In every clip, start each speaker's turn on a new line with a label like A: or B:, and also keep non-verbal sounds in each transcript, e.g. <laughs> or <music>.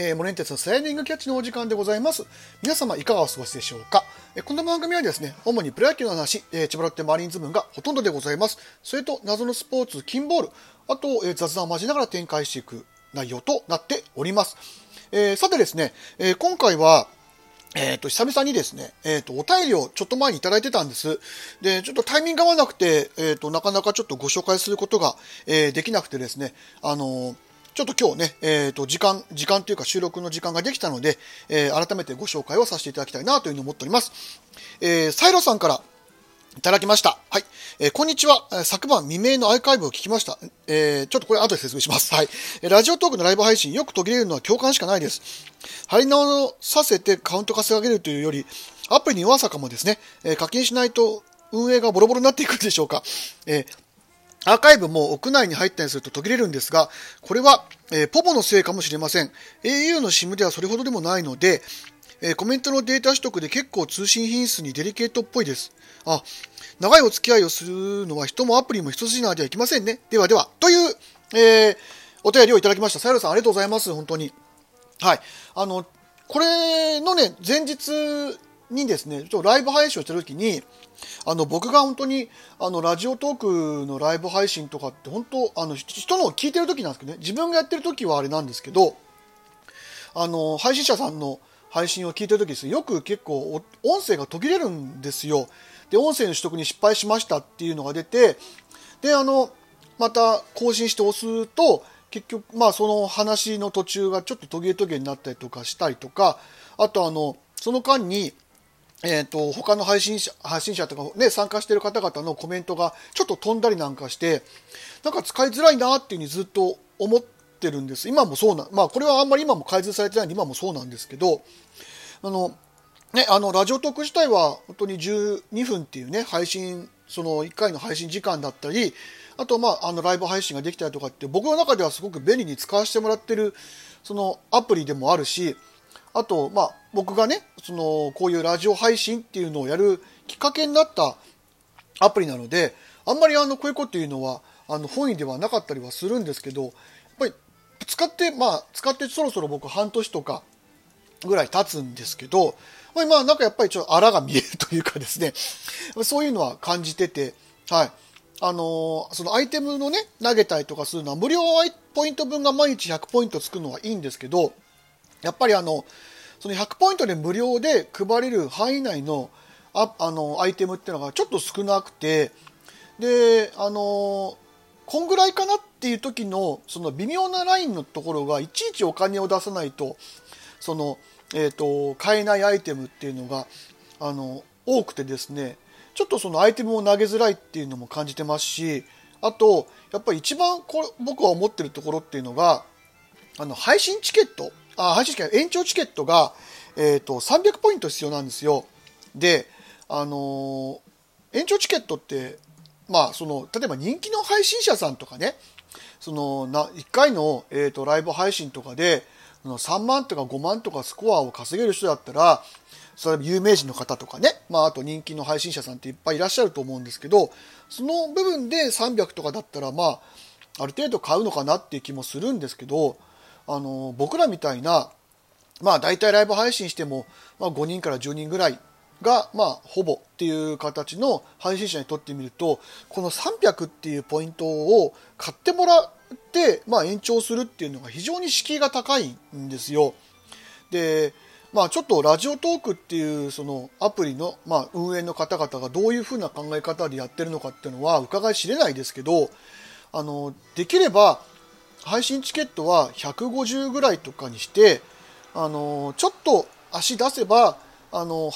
A: えー、モレンテツのスライディングキャッチのお時間でございます。皆様いかがお過ごしでしょうか、えー、この番組はですね、主にプロ野球の話、えー、千葉ロッテマリンズ分がほとんどでございます。それと謎のスポーツ、金ボール、あと、えー、雑談を交えながら展開していく内容となっております。えー、さてですね、えー、今回は、えっ、と、久々にですね、えっ、ー、と、お便りをちょっと前にいただいてたんです。で、ちょっとタイミング合わなくて、えっ、ー、と、なかなかちょっとご紹介することが、えできなくてですね、あのちょっと今日ね、えっ、ー、と、時間、時間というか収録の時間ができたので、えー、改めてご紹介をさせていただきたいなというふうに思っております。えー、サイロさんからいただきました。はい。えー、こんにちは。昨晩未明のアーカイブを聞きました。えー、ちょっとこれ後で説明します。はい。ラジオトークのライブ配信、よく途切れるのは共感しかないです。張り直させてカウント稼げるというより、アプリに弱さかもですね。えー、課金しないと運営がボロボロになっていくんでしょうか。えーアーカイブも屋内に入ったりすると途切れるんですが、これは、えー、ポポのせいかもしれません。au の SIM ではそれほどでもないので、えー、コメントのデータ取得で結構通信品質にデリケートっぽいです。あ、長いお付き合いをするのは人もアプリも一筋縄ではいきませんね。ではでは、という、えー、お便りをいただきました。さやろさんありがとうございます。本当に。はい。あの、これのね、前日にですね、ちょっとライブ配信をしてるときに、あの、僕が本当に、あの、ラジオトークのライブ配信とかって、本当、あの、人のを聞いてるときなんですけどね、自分がやってるときはあれなんですけど、あの、配信者さんの配信を聞いてるときですよく結構、音声が途切れるんですよ。で、音声の取得に失敗しましたっていうのが出て、で、あの、また更新して押すと、結局、まあ、その話の途中がちょっと途切れ途切れになったりとかしたりとか、あとあの、その間に、えっ、ー、と、他の配信者、配信者とかね、参加してる方々のコメントがちょっと飛んだりなんかして、なんか使いづらいなっていうふうにずっと思ってるんです。今もそうな、まあこれはあんまり今も改善されてないんで今もそうなんですけど、あの、ね、あの、ラジオトーク自体は本当に12分っていうね、配信、その1回の配信時間だったり、あと、まあ、あの、ライブ配信ができたりとかって、僕の中ではすごく便利に使わせてもらってる、そのアプリでもあるし、あと、まあ、僕がね、その、こういうラジオ配信っていうのをやるきっかけになったアプリなので、あんまりあの、こういうことっていうのは、あの、本意ではなかったりはするんですけど、やっぱり、使って、まあ、使ってそろそろ僕半年とかぐらい経つんですけど、まあ、なんかやっぱりちょっとあらが見えるというかですね、そういうのは感じてて、はい。あのー、そのアイテムのね、投げたりとかするのは無料ポイント分が毎日100ポイントつくのはいいんですけど、やっぱりあの、その100ポイントで無料で配れる範囲内のああのアイテムっていうのがちょっと少なくて、で、あの、こんぐらいかなっていう時の、その微妙なラインのところが、いちいちお金を出さないと、その、えっ、ー、と、買えないアイテムっていうのが、あの、多くてですね、ちょっとそのアイテムを投げづらいっていうのも感じてますし、あと、やっぱり一番こ僕は思ってるところっていうのが、あの、配信チケット。あ、配信チケット、延長チケットが、えっ、ー、と、300ポイント必要なんですよ。で、あのー、延長チケットって、まあ、その、例えば人気の配信者さんとかね、その、な、1回の、えっ、ー、と、ライブ配信とかで、その3万とか5万とかスコアを稼げる人だったら、それ有名人の方とかね、まあ、あと人気の配信者さんっていっぱいいらっしゃると思うんですけど、その部分で300とかだったら、まあ、ある程度買うのかなっていう気もするんですけど、あの僕らみたいな、まあ、大体ライブ配信しても、まあ、5人から10人ぐらいが、まあ、ほぼっていう形の配信者にとってみるとこの300っていうポイントを買ってもらって、まあ、延長するっていうのが非常に敷居が高いんですよ。でまあ、ちょっとラジオトークっていうそのアプリの、まあ、運営の方々がどういうふうな考え方でやってるのかっていうのは伺い知れないですけどあのできれば配信チケットは150ぐらいとかにして、あのちょっと足出せば、あの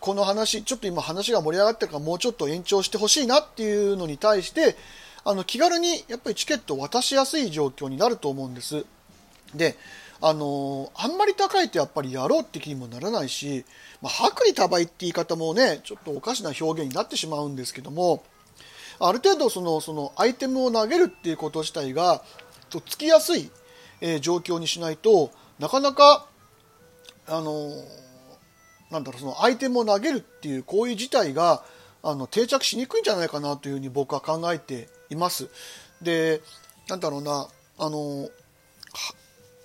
A: この話、ちょっと今話が盛り上がってるからもうちょっと延長してほしいなっていうのに対して、あの気軽にやっぱりチケットを渡しやすい状況になると思うんです。で、あのあんまり高いとやっぱりやろうって気にもならないし、まあ、薄利多売って言い方もね、ちょっとおかしな表現になってしまうんですけども、ある程度そのそのアイテムを投げるっていうこと自体がとつきやすい、えー、状況にしないとなかなかあのー、なんだろうそのアイテムを投げるっていう行為自体があの定着しにくいんじゃないかなというふうに僕は考えています。でなんだろうなあの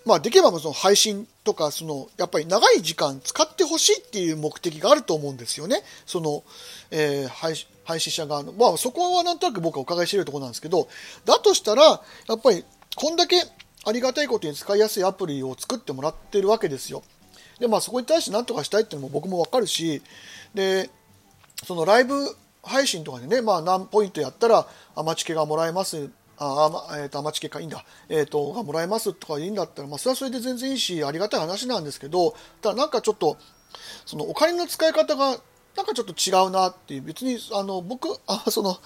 A: まあ、できればその配信とか、その、やっぱり長い時間使ってほしいっていう目的があると思うんですよね。その、えー、配配信者側の。まあ、そこはなんとなく僕はお伺いしているところなんですけど、だとしたら、やっぱり、こんだけありがたいことに使いやすいアプリを作ってもらってるわけですよ。で、まあ、そこに対して何とかしたいっていうのも僕もわかるし、で、そのライブ配信とかでね、まあ、何ポイントやったら、アマチケがもらえますあ、あえーと、アマチケかいいんだ、えーと、がもらえますとかいいんだったら、まあ、それはそれで全然いいし、ありがたい話なんですけど、ただなんかちょっと、そのお金の使い方が、なんかちょっと違うなっていう、別に、あの、僕、あ、その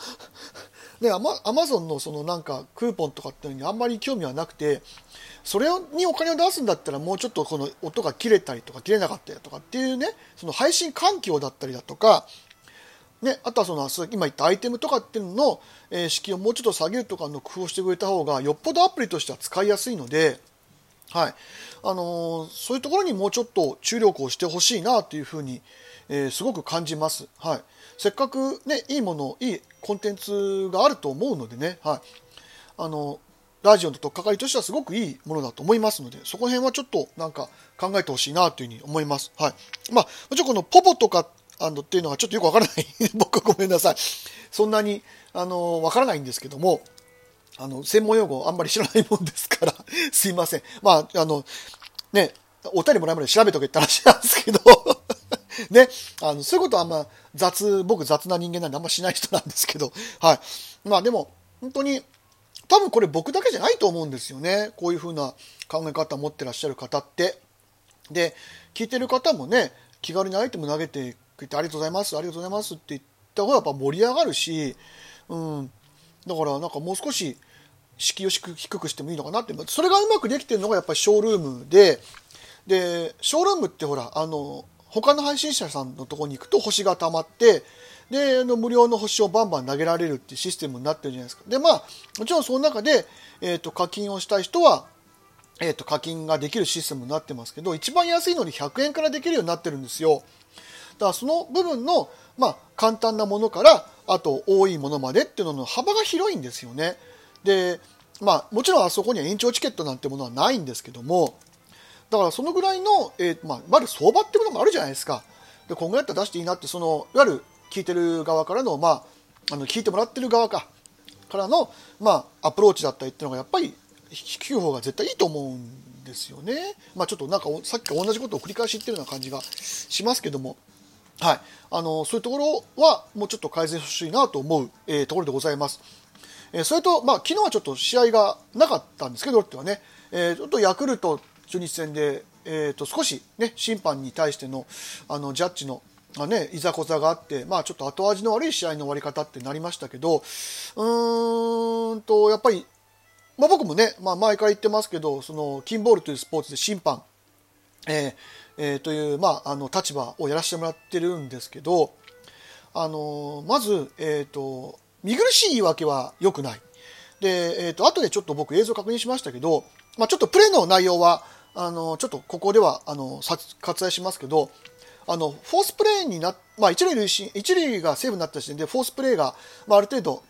A: ね、アマアマゾンのそのなんかクーポンとかっていうのにあんまり興味はなくて、それにお金を出すんだったらもうちょっとこの音が切れたりとか切れなかったりとかっていうね、その配信環境だったりだとか、ね、あとはその今言ったアイテムとかっていうのの、えー、敷居をもうちょっと下げるとかの工夫をしてくれた方がよっぽどアプリとしては使いやすいので、はい。あのー、そういうところにもうちょっと注力をしてほしいなというふうに、えー、すごく感じます、はい、せっかく、ね、いいものいいコンテンツがあると思うのでね、はい、あのラジオのとっかかりとしてはすごくいいものだと思いますので、そこら辺はちょっとなんか考えてほしいなというふうに思います。はい。まあ、もちろんこのポポとかあのっていうのがちょっとよくわからない。<laughs> 僕はごめんなさい。そんなにあのわからないんですけどもあの専門用語あんまり知らないもんですから <laughs> すいません。まああのねお便りもらうまで調べとけって話なんですけど。<laughs> ね、あのそういうことはあんま雑僕雑な人間なんであんましない人なんですけど <laughs> はい。まあでも本当に多分これ僕だけじゃないと思うんですよね。こういうふうな考え方を持ってらっしゃる方って。で聞いてる方もね気軽にアイテム投げて言ってありがとうございますありがとうございますって言った方がやっぱ盛り上がるし、うん、だからなんかもう少し敷居を低くしてもいいのかなって。それがうまくできてるのがやっぱりショールームででショールームってほらあの他の配信者さんのとこに行くと星が溜まってであの無料の星をバンバン投げられるっていうシステムになってるじゃないですかでまあもちろんその中で、えーと、課金をしたい人はえーと課金ができるシステムになってますけど一番安いのに100円からできるようになってるんですよだからその部分の、まあ、簡単なものからあと多いものまでっていうのの幅が広いんですよね。でまあ、もちろんあそこには延長チケットなんてものはないんですけどもだからそのぐらいの、えーまあ、まる相場っていうものもあるじゃないですか。でこんぐらいだったら出していいなってそのいわゆる聞いてる側からの,、まあ、あの聞いてもらってる側かからの、まあ、アプローチだったりっていうのがやっぱり低い方が絶対いいと思うんですよね。まあ、ちょっとなんかさっきと同じことを繰り返し言ってるような感じがしますけども。はい、あのそういうところはもうちょっと改善してほしいなと思う、えー、ところでございます。えー、それと、まあ、昨日はちょっと試合がなかったんですけど、ロッテはね、えー、ちょっとヤクルト中日戦で、えー、と少し、ね、審判に対してのあのジャッジのあね、いざこざがあって、まあ、ちょっと後味の悪い試合の終わり方ってなりましたけど、うーんと、やっぱり、まあ、僕もね、まあ、前から言ってますけど、その、キンボールというスポーツで審判、えー、えー、という、まあ、あの立場をやらせてもらってるんですけど、あのまず、えーと、見苦しい言い訳は良くない。で、えーと、後でちょっと僕映像確認しましたけど、まあ、ちょっとプレーの内容はあのちょっとここではあの割愛しますけどあのフォースプレーにな、まあ、一塁塁審一塁がセーフになった時点でフォースプレーが、まあ、ある程度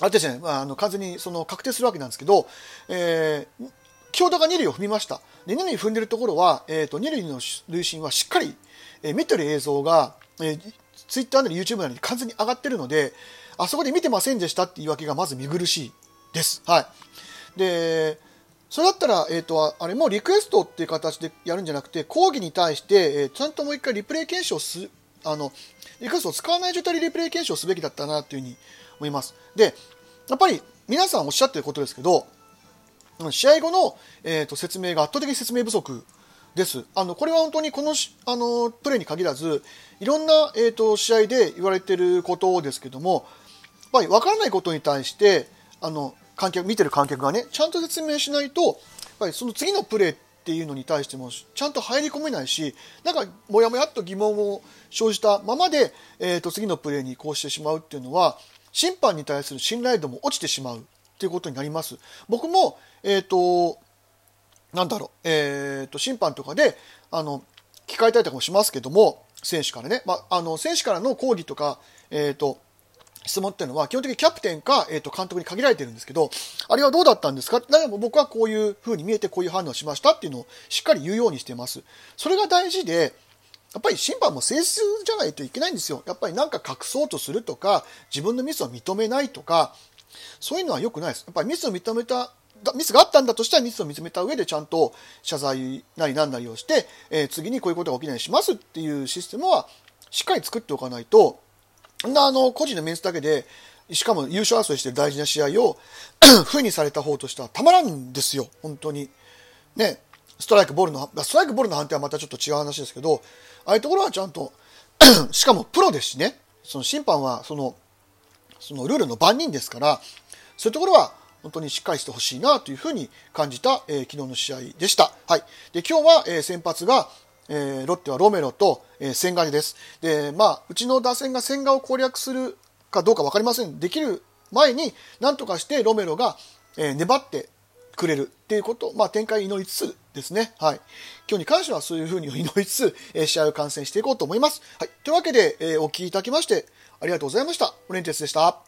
A: ある程度じゃない、まあ、あの完全にその確定するわけなんですけど、えー、強打が2塁を踏みました。で2塁踏んでるところは、えーと、2塁の塁審はしっかり、えー、見てる映像が、えー、ツイッターなり YouTube なりに完全に上がってるので、あそこで見てませんでしたって言い訳がまず見苦しいです。はい。で、それだったら、えっ、ー、と、あれもリクエストっていう形でやるんじゃなくて、講義に対して、えー、ちゃんともう一回リプレイ検証す、あの、リクエストを使わない状態でリプレイ検証すべきだったなというふうに思います。で、やっぱり皆さんおっしゃってることですけど、試合後の、えーと、説明が圧倒的に説明不足です。あのこれは本当にこのあのプレーに限らずいろんな、えーと、試合で言われていることですけどもやっぱり分からないことに対してあの観客見てる観客がねちゃんと説明しないとやっぱりその次のプレーっていうのに対してもちゃんと入り込めないしなんかもやもやっと疑問を生じたままで、えーと次のプレーに移行してしまうっていうのは審判に対する信頼度も落ちてしまうっていうことになります。僕も、えっ、ー、と、なんだろう、えっ、ー、と、審判とかで、あの、聞かれたりとかもしますけども、選手からね、まあ、あの、選手からの抗議とか、えっ、と、質問っていうのは基本的にキャプテンか、えー、と監督に限られてるんですけど、あれはどうだったんですか？でも僕はこういう風に見えてこういう反応しましたっていうのをしっかり言うようにしてます。それが大事で、やっぱり審判も誠実じゃないといけないんですよ。やっぱりなんか隠そうとするとか、自分のミスを認めないとか、そういうのは良くないです。やっぱりミスを認めた、ミスがあったんだとしたらミスを認めた上でちゃんと謝罪なりなんなりをして、えー、次にこういうことが起きないようにしますっていうシステムはしっかり作っておかないと、あの、個人のメンツだけで、しかも優勝争いしてる大事な試合を <clears throat> 不にされた方としてはたまらんですよ、本当に。ね、ストライク、ボールの、ストライク、ボールの判定はまたちょっと違う話ですけど、ああいうところはちゃんと <clears throat> しかもプロですしね、その審判はその、そのルールの番人ですから、そういうところは本当にしっかりしてほしいなというふうに感じた、えー、昨日の試合でした。はい。で、今日は、えー、先発が、えー、ロッテはロメロと、えー、千賀です。で、まあ、うちの打線が千賀を攻略するかどうか分かりません。できる前に、なんとかしてロメロが、えー、粘ってくれるっていうこと、まあ、展開祈りつつですね。はい。今日に関してはそういうふうに祈りつつ、えー、試合を観戦していこうと思います。はい。というわけで、えー、お聞きいただきまして、ありがとうございました。オレンテスでした。